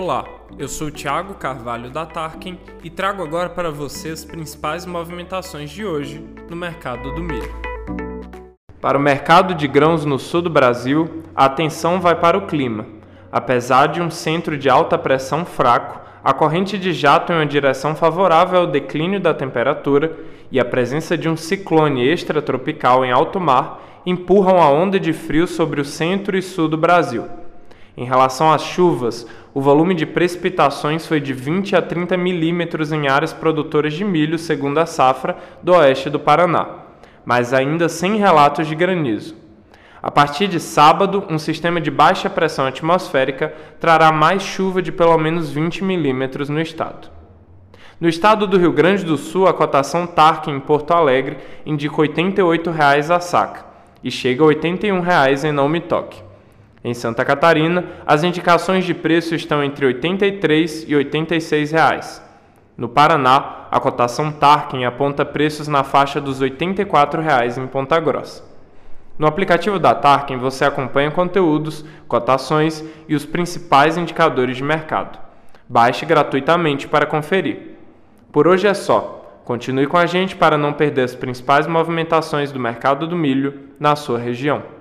Olá, eu sou Thiago Carvalho da Tarkin e trago agora para você as principais movimentações de hoje no mercado do milho. Para o mercado de grãos no sul do Brasil, a atenção vai para o clima. Apesar de um centro de alta pressão fraco, a corrente de jato em uma direção favorável ao declínio da temperatura e a presença de um ciclone extratropical em alto mar empurram a onda de frio sobre o centro e sul do Brasil. Em relação às chuvas, o volume de precipitações foi de 20 a 30 milímetros em áreas produtoras de milho, segundo a safra, do oeste do Paraná, mas ainda sem relatos de granizo. A partir de sábado, um sistema de baixa pressão atmosférica trará mais chuva de pelo menos 20 milímetros no estado. No estado do Rio Grande do Sul, a cotação TARC em Porto Alegre indica R$ 88,00 a saca e chega a R$ 81,00 em Não Me Toque. Em Santa Catarina, as indicações de preço estão entre R$ 83 e 86 reais. No Paraná, a cotação Tarkin aponta preços na faixa dos 84 reais em Ponta Grossa. No aplicativo da Tarkin você acompanha conteúdos, cotações e os principais indicadores de mercado. Baixe gratuitamente para conferir. Por hoje é só. Continue com a gente para não perder as principais movimentações do mercado do milho na sua região.